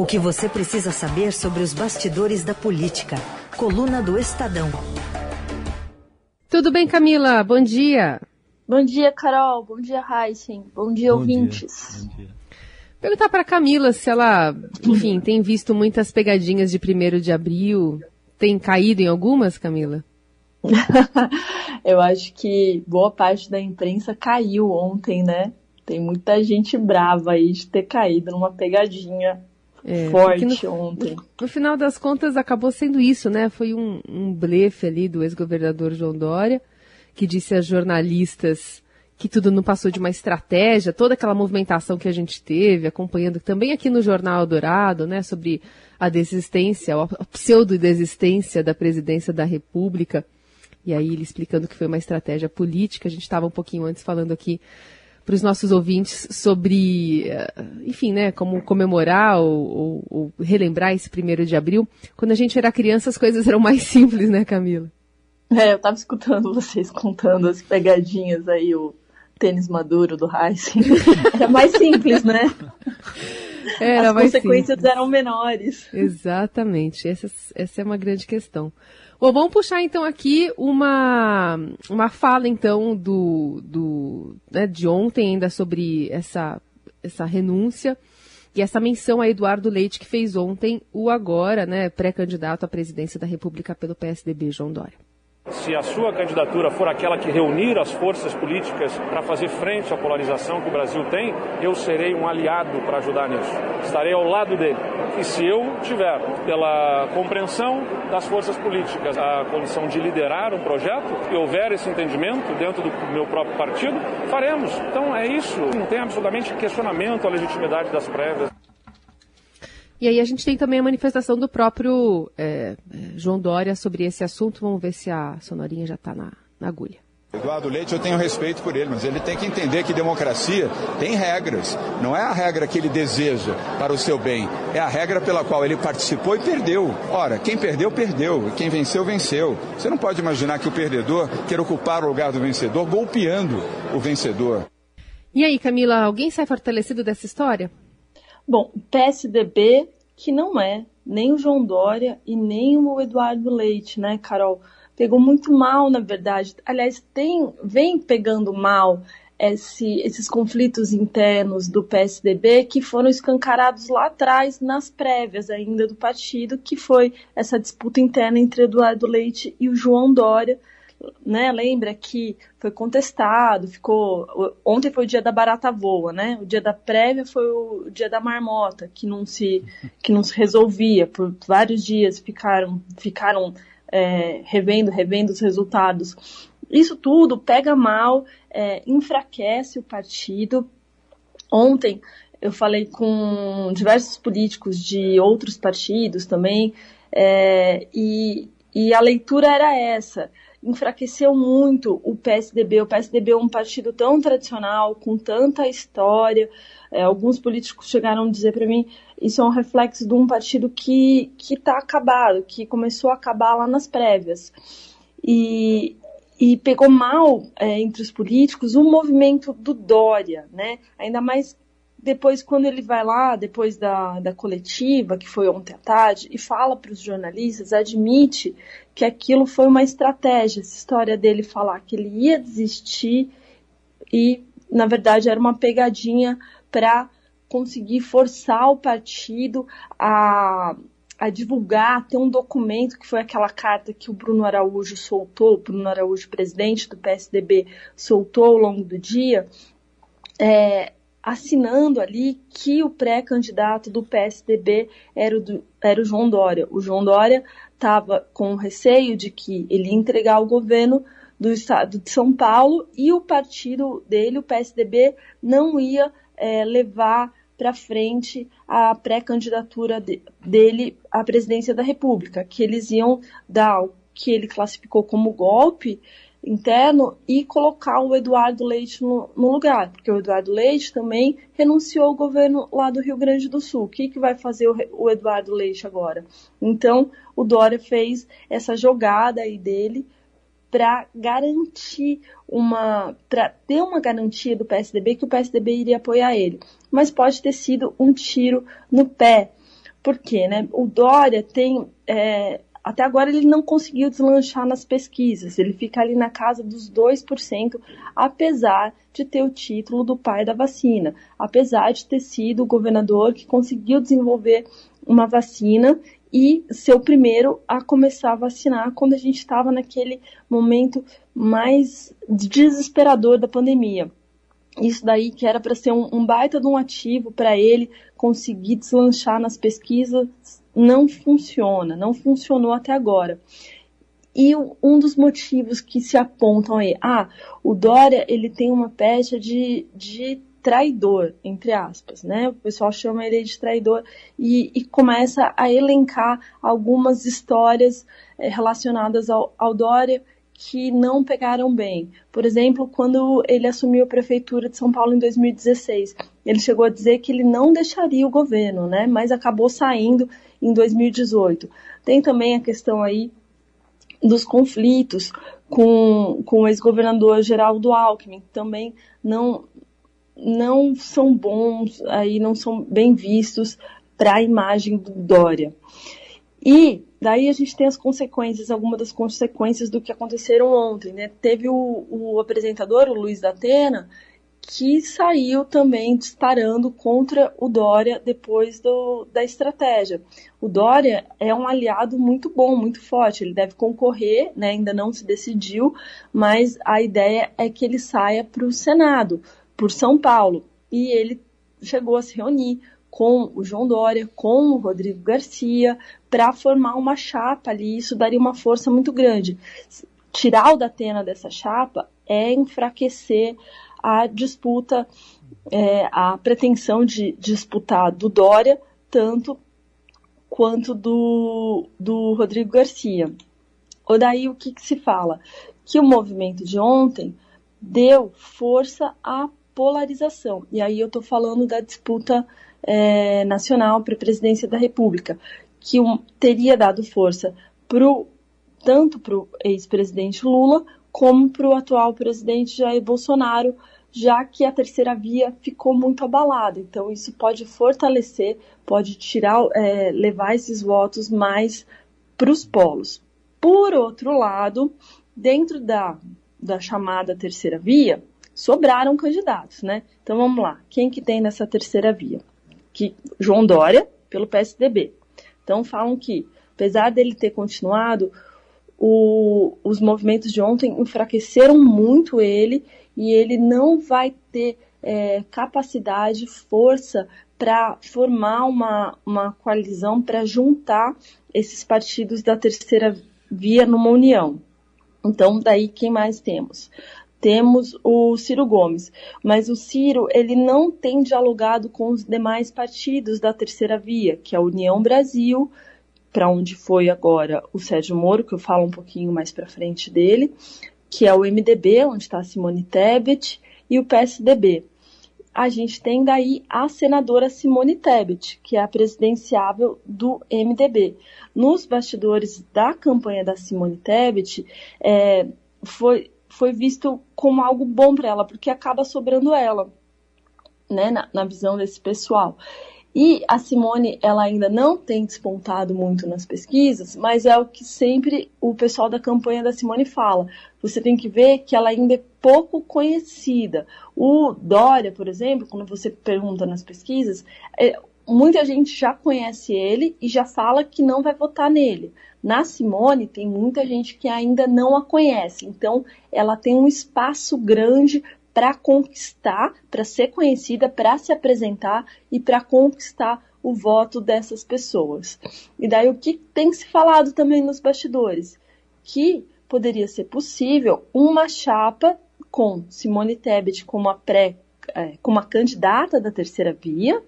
O que você precisa saber sobre os bastidores da política. Coluna do Estadão. Tudo bem, Camila? Bom dia. Bom dia, Carol. Bom dia, Heisen. Bom dia, Bom ouvintes. Dia. Bom dia. Perguntar para Camila se ela, enfim, tem visto muitas pegadinhas de 1 de abril. Tem caído em algumas, Camila? Eu acho que boa parte da imprensa caiu ontem, né? Tem muita gente brava aí de ter caído numa pegadinha é, forte no, ontem. No final das contas, acabou sendo isso, né? Foi um, um blefe ali do ex-governador João Dória, que disse a jornalistas que tudo não passou de uma estratégia, toda aquela movimentação que a gente teve, acompanhando também aqui no Jornal Dourado, né, sobre a desistência, a pseudo-desistência da presidência da República. E aí ele explicando que foi uma estratégia política. A gente estava um pouquinho antes falando aqui para os nossos ouvintes sobre, eh, enfim, né, como comemorar ou, ou, ou, relembrar esse primeiro de abril. Quando a gente era criança, as coisas eram mais simples, né, Camila? É, eu estava escutando vocês contando as pegadinhas aí, o tênis maduro do Heisen. Era mais simples, né? Era as consequências simples. eram menores. Exatamente, essa, essa é uma grande questão. Bom, vamos puxar então aqui uma, uma fala então do, do né, de ontem ainda sobre essa, essa renúncia e essa menção a Eduardo Leite que fez ontem o agora, né, pré-candidato à presidência da República pelo PSDB, João Dória. Se a sua candidatura for aquela que reunir as forças políticas para fazer frente à polarização que o Brasil tem, eu serei um aliado para ajudar nisso. Estarei ao lado dele. E se eu tiver, pela compreensão das forças políticas, a condição de liderar um projeto e houver esse entendimento dentro do meu próprio partido, faremos. Então é isso. Não tem absolutamente questionamento à legitimidade das prévias. E aí a gente tem também a manifestação do próprio é, João Dória sobre esse assunto. Vamos ver se a sonorinha já está na, na agulha. Eduardo Leite, eu tenho respeito por ele, mas ele tem que entender que democracia tem regras. Não é a regra que ele deseja para o seu bem, é a regra pela qual ele participou e perdeu. Ora, quem perdeu, perdeu. Quem venceu, venceu. Você não pode imaginar que o perdedor quer ocupar o lugar do vencedor golpeando o vencedor. E aí, Camila, alguém sai fortalecido dessa história? Bom, PSDB, que não é nem o João Dória e nem o Eduardo Leite, né, Carol? Pegou muito mal, na verdade. Aliás, tem, vem pegando mal esse, esses conflitos internos do PSDB que foram escancarados lá atrás, nas prévias ainda do partido, que foi essa disputa interna entre Eduardo Leite e o João Dória, né, lembra que foi contestado, ficou. Ontem foi o dia da barata voa, né? O dia da prévia foi o dia da marmota, que não se, que não se resolvia. Por vários dias ficaram, ficaram é, revendo, revendo os resultados. Isso tudo pega mal, é, enfraquece o partido. Ontem eu falei com diversos políticos de outros partidos também, é, e, e a leitura era essa enfraqueceu muito o PSDB. O PSDB é um partido tão tradicional, com tanta história. É, alguns políticos chegaram a dizer para mim isso é um reflexo de um partido que está acabado, que começou a acabar lá nas prévias. E, e pegou mal é, entre os políticos o movimento do Dória, né? Ainda mais depois, quando ele vai lá, depois da, da coletiva, que foi ontem à tarde, e fala para os jornalistas, admite que aquilo foi uma estratégia, essa história dele falar que ele ia desistir e, na verdade, era uma pegadinha para conseguir forçar o partido a, a divulgar, ter um documento que foi aquela carta que o Bruno Araújo soltou, o Bruno Araújo, presidente do PSDB, soltou ao longo do dia, é, assinando ali que o pré-candidato do PSDB era o, do, era o João Dória. O João Dória estava com receio de que ele ia entregar o governo do estado de São Paulo e o partido dele, o PSDB, não ia é, levar para frente a pré-candidatura de, dele à presidência da República, que eles iam dar o que ele classificou como golpe interno e colocar o Eduardo Leite no, no, lugar, porque o Eduardo Leite também renunciou ao governo lá do Rio Grande do Sul. O que, que vai fazer o, o Eduardo Leite agora? Então, o Dória fez essa jogada aí dele para garantir uma, para ter uma garantia do PSDB que o PSDB iria apoiar ele. Mas pode ter sido um tiro no pé, Por quê? Né? O Dória tem. É, até agora ele não conseguiu deslanchar nas pesquisas, ele fica ali na casa dos 2%, apesar de ter o título do pai da vacina, apesar de ter sido o governador que conseguiu desenvolver uma vacina e ser o primeiro a começar a vacinar quando a gente estava naquele momento mais desesperador da pandemia. Isso daí que era para ser um, um, baita de um ativo para ele conseguir deslanchar nas pesquisas, não funciona, não funcionou até agora. E um dos motivos que se apontam aí, ah, o Dória ele tem uma pecha de, de traidor, entre aspas, né? O pessoal chama ele de traidor e, e começa a elencar algumas histórias é, relacionadas ao, ao Dória que não pegaram bem. Por exemplo, quando ele assumiu a prefeitura de São Paulo em 2016, ele chegou a dizer que ele não deixaria o governo, né? Mas acabou saindo em 2018. Tem também a questão aí dos conflitos com, com o ex-governador Geraldo Alckmin, que também não, não são bons, aí não são bem vistos para a imagem do Dória. E daí a gente tem as consequências, algumas das consequências do que aconteceram ontem. Né? Teve o, o apresentador, o Luiz da Atena, que saiu também disparando contra o Dória depois do, da estratégia. O Dória é um aliado muito bom, muito forte. Ele deve concorrer, né? ainda não se decidiu, mas a ideia é que ele saia para o Senado por São Paulo. E ele chegou a se reunir com o João Dória, com o Rodrigo Garcia, para formar uma chapa ali. Isso daria uma força muito grande. Tirar o Datena dessa chapa é enfraquecer a disputa, é, a pretensão de disputar do Dória, tanto quanto do, do Rodrigo Garcia. Ou daí o que, que se fala? Que o movimento de ontem deu força à polarização. E aí eu estou falando da disputa é, nacional para a presidência da República, que um, teria dado força pro, tanto para o ex-presidente Lula como para o atual presidente Jair Bolsonaro, já que a terceira via ficou muito abalada. Então isso pode fortalecer, pode tirar, é, levar esses votos mais para os polos. Por outro lado, dentro da, da chamada terceira via, sobraram candidatos, né? Então vamos lá, quem que tem nessa terceira via? Que João Dória pelo PSDB. Então falam que, apesar dele ter continuado, o, os movimentos de ontem enfraqueceram muito ele e ele não vai ter é, capacidade, força para formar uma, uma coalizão para juntar esses partidos da terceira via numa união. Então, daí quem mais temos? Temos o Ciro Gomes. Mas o Ciro, ele não tem dialogado com os demais partidos da terceira via, que é a União Brasil, para onde foi agora o Sérgio Moro, que eu falo um pouquinho mais para frente dele, que é o MDB, onde está Simone Tebet, e o PSDB. A gente tem daí a senadora Simone Tebet, que é a presidenciável do MDB. Nos bastidores da campanha da Simone Tebet, é, foi foi visto como algo bom para ela, porque acaba sobrando ela, né, na, na, visão desse pessoal. E a Simone, ela ainda não tem despontado muito nas pesquisas, mas é o que sempre o pessoal da campanha da Simone fala. Você tem que ver que ela ainda é pouco conhecida. O Dória, por exemplo, quando você pergunta nas pesquisas, é, muita gente já conhece ele e já fala que não vai votar nele. Na Simone, tem muita gente que ainda não a conhece, então ela tem um espaço grande para conquistar, para ser conhecida, para se apresentar e para conquistar o voto dessas pessoas. E daí o que tem se falado também nos bastidores? Que poderia ser possível uma chapa com Simone Tebet como a pré, é, como a candidata da terceira via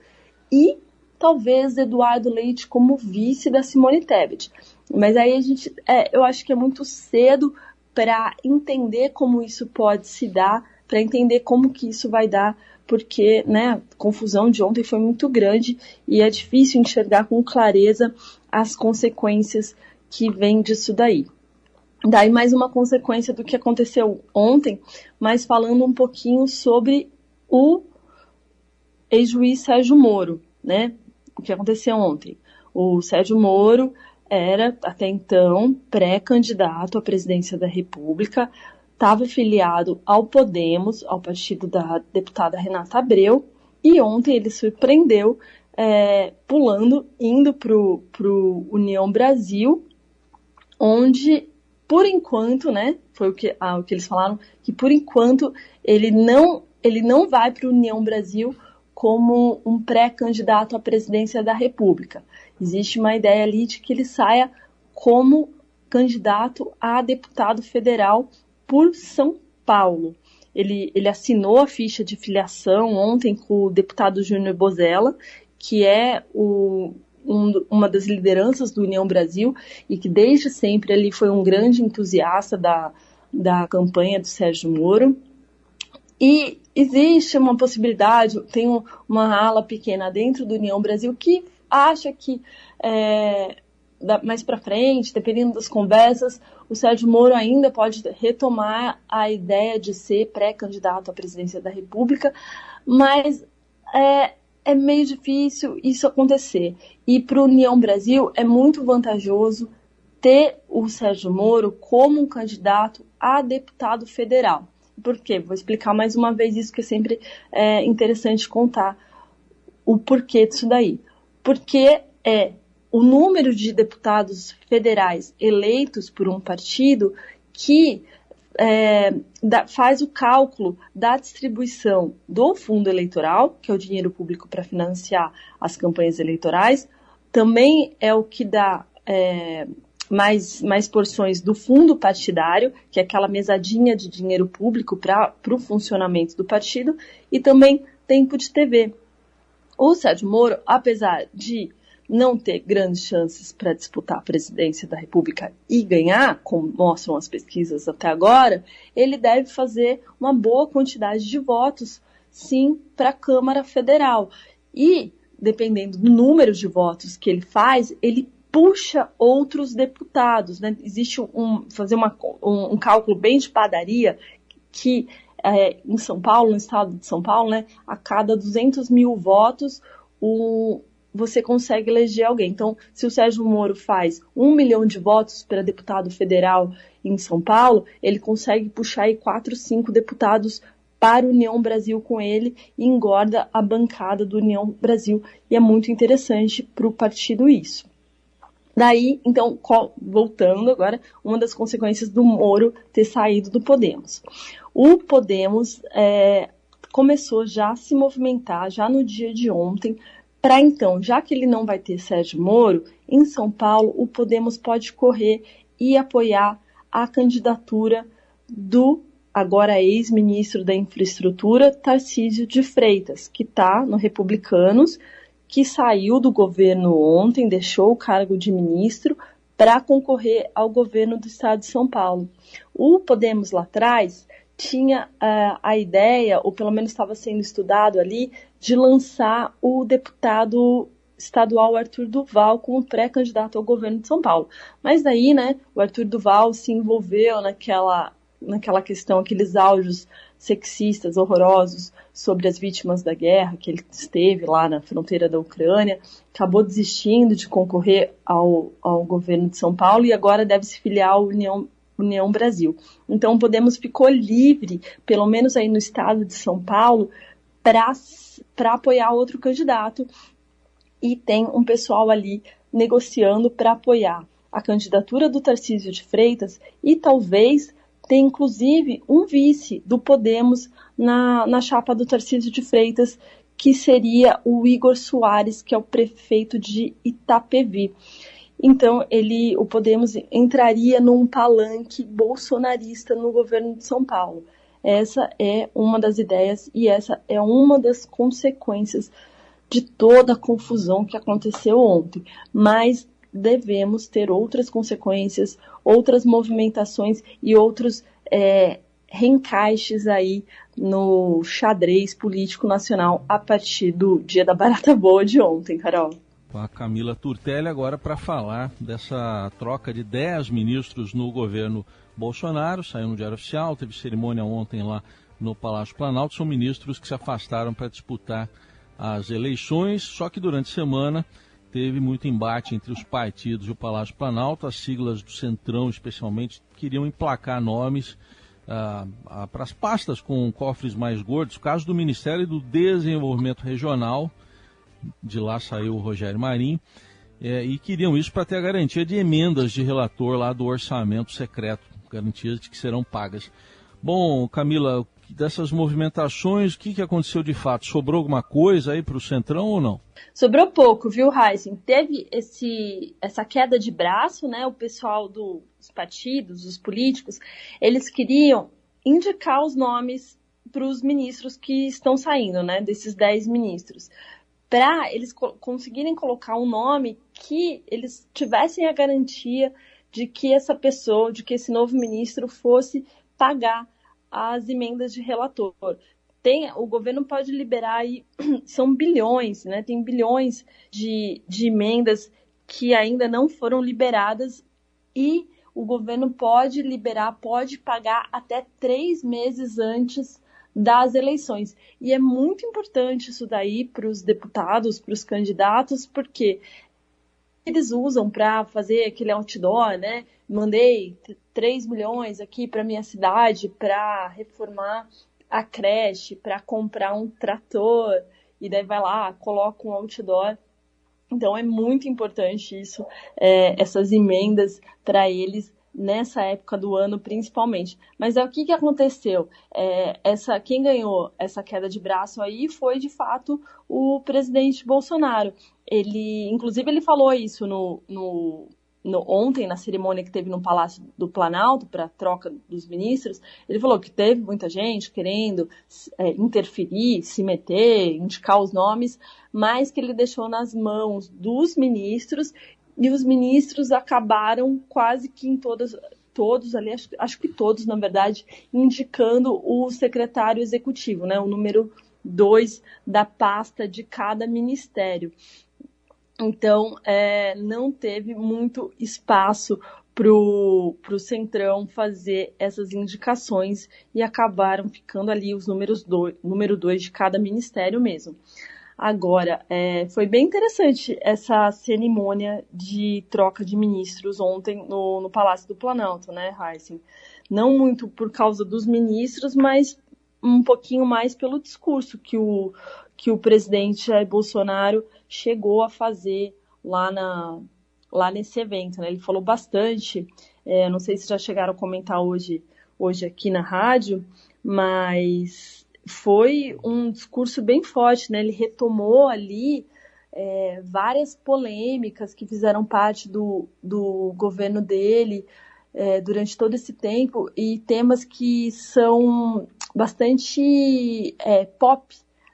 e talvez Eduardo Leite como vice da Simone Tebet. Mas aí a gente, é, eu acho que é muito cedo para entender como isso pode se dar, para entender como que isso vai dar, porque né, a confusão de ontem foi muito grande e é difícil enxergar com clareza as consequências que vêm disso daí. Daí mais uma consequência do que aconteceu ontem, mas falando um pouquinho sobre o ex-juiz Sérgio Moro, né? O que aconteceu ontem. O Sérgio Moro era, até então, pré-candidato à presidência da República, estava filiado ao Podemos, ao partido da deputada Renata Abreu, e ontem ele surpreendeu é, pulando, indo para o União Brasil, onde, por enquanto, né, foi o que, ah, o que eles falaram, que por enquanto ele não, ele não vai para o União Brasil como um pré-candidato à presidência da República. Existe uma ideia ali de que ele saia como candidato a deputado federal por São Paulo. Ele, ele assinou a ficha de filiação ontem com o deputado Júnior Bozella, que é o, um, uma das lideranças do União Brasil e que desde sempre ele foi um grande entusiasta da, da campanha do Sérgio Moro. E existe uma possibilidade, tem uma ala pequena dentro do União Brasil que acha que é, mais para frente, dependendo das conversas, o Sérgio Moro ainda pode retomar a ideia de ser pré-candidato à presidência da República, mas é, é meio difícil isso acontecer. E para o União Brasil é muito vantajoso ter o Sérgio Moro como um candidato a deputado federal. Por quê? Vou explicar mais uma vez isso que é sempre é, interessante contar o porquê disso daí. Porque é o número de deputados federais eleitos por um partido que é, da, faz o cálculo da distribuição do fundo eleitoral, que é o dinheiro público para financiar as campanhas eleitorais, também é o que dá é, mais, mais porções do fundo partidário, que é aquela mesadinha de dinheiro público para o funcionamento do partido, e também tempo de TV. O Sérgio Moro, apesar de não ter grandes chances para disputar a presidência da República e ganhar, como mostram as pesquisas até agora, ele deve fazer uma boa quantidade de votos, sim, para a Câmara Federal. E, dependendo do número de votos que ele faz, ele puxa outros deputados. Né? Existe um fazer uma, um, um cálculo bem de padaria que é, em São Paulo, no estado de São Paulo, né, a cada 200 mil votos, o, você consegue eleger alguém. Então, se o Sérgio Moro faz um milhão de votos para deputado federal em São Paulo, ele consegue puxar aí quatro, cinco deputados para a União Brasil com ele e engorda a bancada do União Brasil. E é muito interessante para o partido isso. Daí, então, voltando agora, uma das consequências do Moro ter saído do Podemos. O Podemos é, começou já a se movimentar, já no dia de ontem, para então, já que ele não vai ter Sérgio Moro, em São Paulo o Podemos pode correr e apoiar a candidatura do agora ex-ministro da Infraestrutura, Tarcísio de Freitas, que está no Republicanos, que saiu do governo ontem, deixou o cargo de ministro para concorrer ao governo do estado de São Paulo. O Podemos lá atrás tinha uh, a ideia, ou pelo menos estava sendo estudado ali, de lançar o deputado estadual Arthur Duval como pré-candidato ao governo de São Paulo. Mas daí, né, o Arthur Duval se envolveu naquela, naquela questão, aqueles áudios sexistas horrorosos sobre as vítimas da guerra, que ele esteve lá na fronteira da Ucrânia, acabou desistindo de concorrer ao, ao governo de São Paulo e agora deve se filiar à União União Brasil. Então, Podemos ficou livre, pelo menos aí no estado de São Paulo, para apoiar outro candidato. E tem um pessoal ali negociando para apoiar a candidatura do Tarcísio de Freitas e talvez ter inclusive um vice do Podemos na, na chapa do Tarcísio de Freitas, que seria o Igor Soares, que é o prefeito de Itapevi. Então, ele, o Podemos entraria num palanque bolsonarista no governo de São Paulo. Essa é uma das ideias e essa é uma das consequências de toda a confusão que aconteceu ontem. Mas devemos ter outras consequências, outras movimentações e outros é, reencaixes aí no xadrez político nacional a partir do dia da barata boa de ontem, Carol com a Camila Turtelli agora para falar dessa troca de 10 ministros no governo Bolsonaro. Saiu no Diário Oficial, teve cerimônia ontem lá no Palácio Planalto. São ministros que se afastaram para disputar as eleições, só que durante a semana teve muito embate entre os partidos e o Palácio Planalto. As siglas do Centrão, especialmente, queriam emplacar nomes ah, ah, para as pastas com cofres mais gordos. O caso do Ministério do Desenvolvimento Regional, de lá saiu o Rogério Marinho, é, e queriam isso para ter a garantia de emendas de relator lá do orçamento secreto, garantias de que serão pagas. Bom, Camila, dessas movimentações, o que, que aconteceu de fato? Sobrou alguma coisa aí para o Centrão ou não? Sobrou pouco, viu, Heisen? Teve esse, essa queda de braço, né? O pessoal dos partidos, os políticos, eles queriam indicar os nomes para os ministros que estão saindo, né? Desses 10 ministros. Para eles co conseguirem colocar um nome que eles tivessem a garantia de que essa pessoa, de que esse novo ministro fosse pagar as emendas de relator. Tem, o governo pode liberar aí, são bilhões, né? Tem bilhões de, de emendas que ainda não foram liberadas e o governo pode liberar, pode pagar até três meses antes das eleições. E é muito importante isso daí para os deputados, para os candidatos, porque eles usam para fazer aquele outdoor, né? Mandei 3 milhões aqui para minha cidade para reformar a creche, para comprar um trator, e daí vai lá, coloca um outdoor. Então é muito importante isso, é, essas emendas para eles nessa época do ano principalmente. Mas é o que, que aconteceu? É, essa, quem ganhou essa queda de braço aí foi de fato o presidente Bolsonaro. Ele, inclusive, ele falou isso no, no, no ontem na cerimônia que teve no Palácio do Planalto para troca dos ministros. Ele falou que teve muita gente querendo é, interferir, se meter, indicar os nomes, mas que ele deixou nas mãos dos ministros e os ministros acabaram quase que em todas, todos ali, acho, acho que todos, na verdade, indicando o secretário executivo, né, o número dois da pasta de cada ministério. Então, é, não teve muito espaço para o Centrão fazer essas indicações e acabaram ficando ali os números do, número dois de cada ministério mesmo. Agora, é, foi bem interessante essa cerimônia de troca de ministros ontem no, no Palácio do Planalto, né, Heisen? Não muito por causa dos ministros, mas um pouquinho mais pelo discurso que o, que o presidente Jair Bolsonaro chegou a fazer lá, na, lá nesse evento. Né? Ele falou bastante, é, não sei se já chegaram a comentar hoje, hoje aqui na rádio, mas foi um discurso bem forte, né? Ele retomou ali é, várias polêmicas que fizeram parte do, do governo dele é, durante todo esse tempo e temas que são bastante é, pop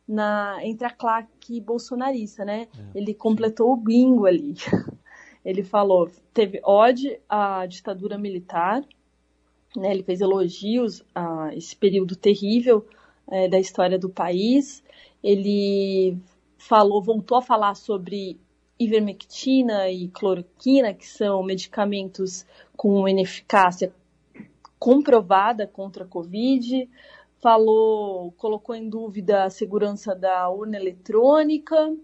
na, entre a claque bolsonarista, né? É, Ele completou o bingo ali. Ele falou, teve ódio à ditadura militar, né? Ele fez elogios a esse período terrível é, da história do país. Ele falou, voltou a falar sobre ivermectina e cloroquina, que são medicamentos com ineficácia comprovada contra a Covid. Falou, colocou em dúvida a segurança da urna eletrônica,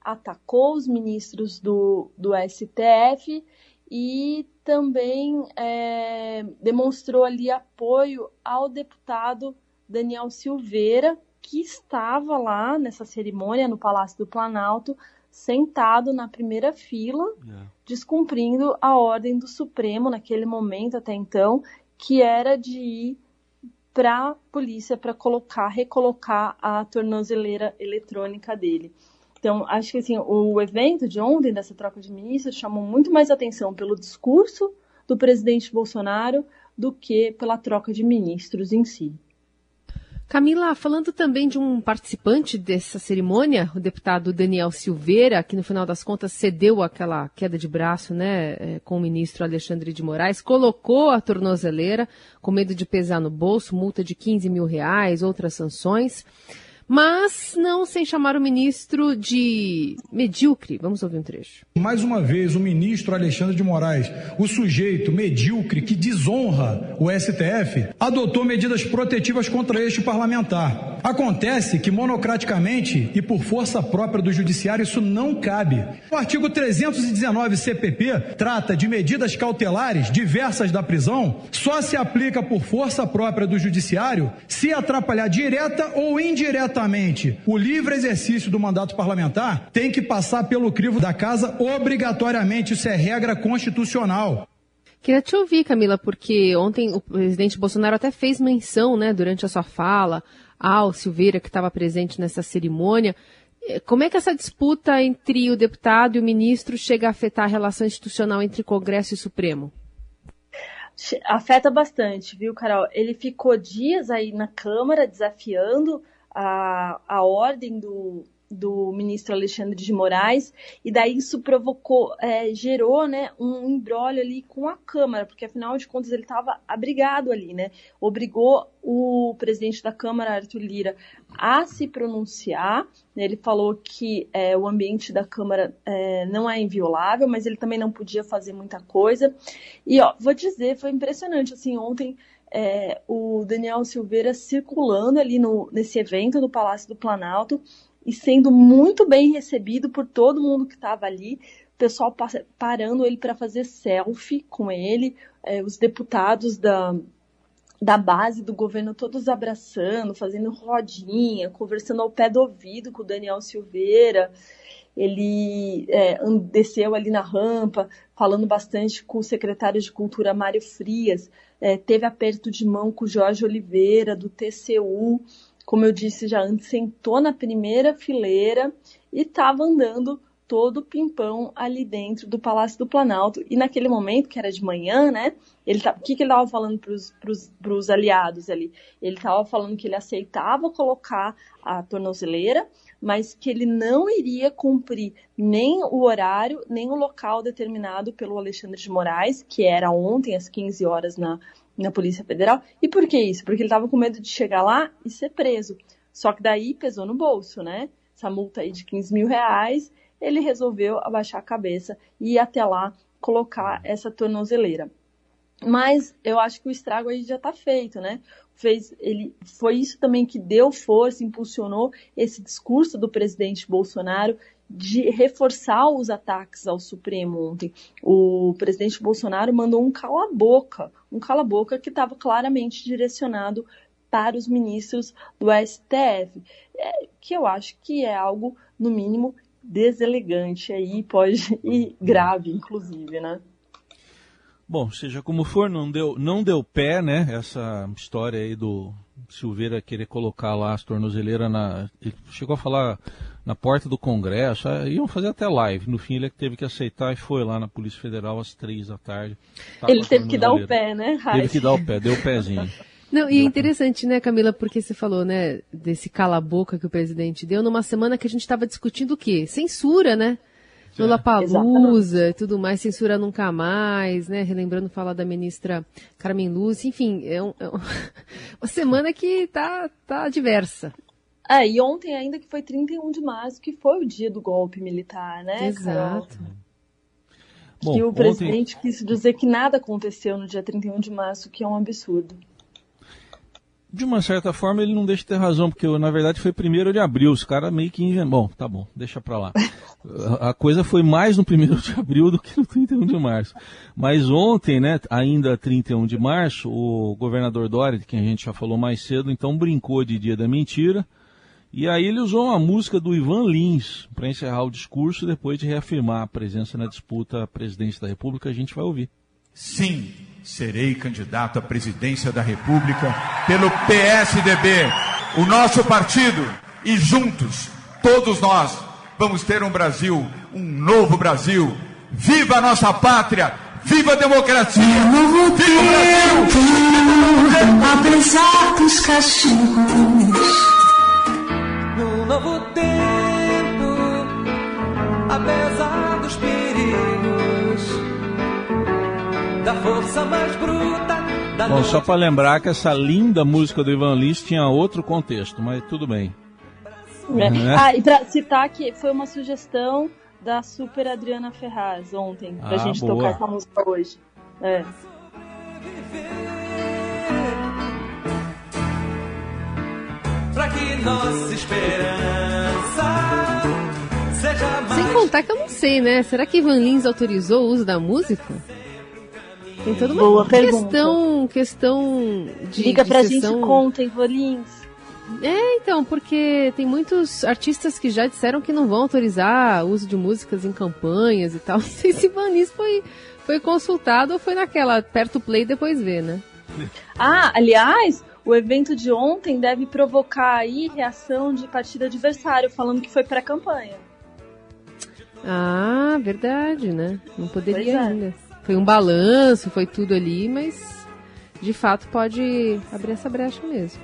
atacou os ministros do, do STF e também é, demonstrou ali apoio ao deputado Daniel Silveira, que estava lá nessa cerimônia no Palácio do Planalto, sentado na primeira fila. É. descumprindo a ordem do Supremo naquele momento até então, que era de ir para a polícia para colocar, recolocar a tornozeleira eletrônica dele. Então, acho que assim, o evento de ontem, dessa troca de ministros, chamou muito mais atenção pelo discurso do presidente Bolsonaro do que pela troca de ministros em si. Camila, falando também de um participante dessa cerimônia, o deputado Daniel Silveira, que no final das contas cedeu aquela queda de braço né, é, com o ministro Alexandre de Moraes, colocou a tornozeleira com medo de pesar no bolso, multa de 15 mil reais, outras sanções mas não sem chamar o ministro de medíocre. Vamos ouvir um trecho. Mais uma vez, o ministro Alexandre de Moraes, o sujeito medíocre que desonra o STF, adotou medidas protetivas contra este parlamentar. Acontece que monocraticamente e por força própria do judiciário isso não cabe. O artigo 319 CPP trata de medidas cautelares diversas da prisão, só se aplica por força própria do judiciário se atrapalhar direta ou indiretamente o livre exercício do mandato parlamentar, tem que passar pelo crivo da casa obrigatoriamente, isso é regra constitucional. Queria te ouvir, Camila, porque ontem o presidente Bolsonaro até fez menção, né, durante a sua fala, ao Silveira, que estava presente nessa cerimônia. Eh, como é que essa disputa entre o deputado e o ministro chega a afetar a relação institucional entre Congresso e Supremo? Afeta bastante, viu, Carol? Ele ficou dias aí na Câmara desafiando a, a ordem do, do ministro Alexandre de Moraes, e daí isso provocou, é, gerou né, um embrólio ali com a Câmara, porque afinal de contas ele estava abrigado ali, né? Obrigou o presidente da Câmara, Arthur Lira, a se pronunciar. Ele falou que é, o ambiente da Câmara é, não é inviolável, mas ele também não podia fazer muita coisa. E ó, vou dizer, foi impressionante assim ontem. É, o Daniel Silveira circulando ali no, nesse evento no Palácio do Planalto, e sendo muito bem recebido por todo mundo que estava ali, o pessoal parando ele para fazer selfie com ele, é, os deputados da, da base do governo todos abraçando, fazendo rodinha, conversando ao pé do ouvido com o Daniel Silveira. Ele é, desceu ali na rampa, falando bastante com o secretário de Cultura, Mário Frias, é, teve aperto de mão com o Jorge Oliveira, do TCU como eu disse já antes, sentou na primeira fileira e estava andando todo pimpão ali dentro do Palácio do Planalto. E naquele momento, que era de manhã, né? Ele tá, o que, que ele estava falando para os aliados ali? Ele estava falando que ele aceitava colocar a tornozeleira, mas que ele não iria cumprir nem o horário, nem o local determinado pelo Alexandre de Moraes, que era ontem às 15 horas na, na Polícia Federal. E por que isso? Porque ele estava com medo de chegar lá e ser preso. Só que daí pesou no bolso, né? Essa multa aí de 15 mil reais, ele resolveu abaixar a cabeça e ir até lá colocar essa tornozeleira. Mas eu acho que o estrago aí já está feito, né? Fez, ele, foi isso também que deu força, impulsionou esse discurso do presidente Bolsonaro de reforçar os ataques ao Supremo ontem. O presidente Bolsonaro mandou um cala-boca, um cala-boca que estava claramente direcionado para os ministros do STF, é, que eu acho que é algo, no mínimo, deselegante aí, pode e grave, inclusive, né? Bom, seja como for, não deu, não deu pé, né? Essa história aí do Silveira querer colocar lá as tornozeleiras na. Ele chegou a falar na porta do Congresso, ah, iam fazer até live. No fim, ele teve que aceitar e foi lá na Polícia Federal às três da tarde. Ele teve que dar o pé, né? Teve que dar o pé, deu o pezinho. Não, e é interessante, né, Camila, porque você falou, né, desse cala-boca que o presidente deu numa semana que a gente estava discutindo o quê? Censura, né? Lula Palusa e tudo mais, censura nunca mais, né? Relembrando falar da ministra Carmen Lúcia, enfim, é, um, é uma semana que tá, tá diversa. É, e ontem ainda que foi 31 de março, que foi o dia do golpe militar, né? Exato. Bom, que o presidente ontem... quis dizer que nada aconteceu no dia 31 de março, que é um absurdo. De uma certa forma, ele não deixa de ter razão, porque na verdade foi primeiro de abril, os caras meio que. Bom, tá bom, deixa pra lá. A coisa foi mais no primeiro de abril do que no 31 de março. Mas ontem, né, ainda 31 de março, o governador Dória, de quem a gente já falou mais cedo, então brincou de dia da mentira e aí ele usou uma música do Ivan Lins para encerrar o discurso depois de reafirmar a presença na disputa à presidência da República. A gente vai ouvir. Sim, serei candidato à presidência da República pelo PSDB, o nosso partido, e juntos, todos nós, vamos ter um Brasil, um novo Brasil. Viva a nossa pátria! Viva a democracia! Viva o Brasil! Apesar dos castigos novo tempo, apesar da força mais bruta. Da Bom, só para lembrar que essa linda música do Ivan Lins tinha outro contexto, mas tudo bem. É. Né? Ah, e para citar que foi uma sugestão da super Adriana Ferraz ontem, pra ah, gente boa. tocar essa música hoje. É. Pra que nossa esperança seja mais. Sem contar que eu não sei, né? Será que Ivan Lins autorizou o uso da música? Tem toda uma Boa questão, questão de Liga de pra sessão- gente, conta, hein, Volins. É, então, porque tem muitos artistas que já disseram que não vão autorizar o uso de músicas em campanhas e tal. Não sei se Ivan Lins foi, foi consultado ou foi naquela perto play depois vê, né? Ah, aliás, o evento de ontem deve provocar aí reação de partido adversário, falando que foi pré-campanha. Ah, verdade, né? Não poderia é. ainda. Foi um balanço, foi tudo ali, mas de fato pode abrir essa brecha mesmo.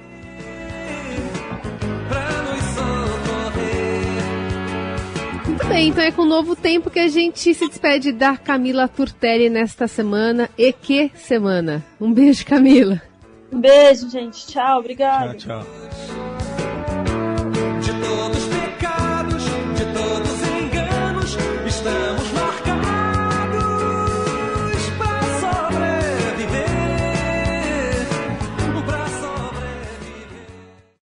Muito bem, então é com o novo tempo que a gente se despede da Camila Turtelli nesta semana. E que semana! Um beijo, Camila! Um beijo, gente. Tchau, obrigada. Tchau, tchau.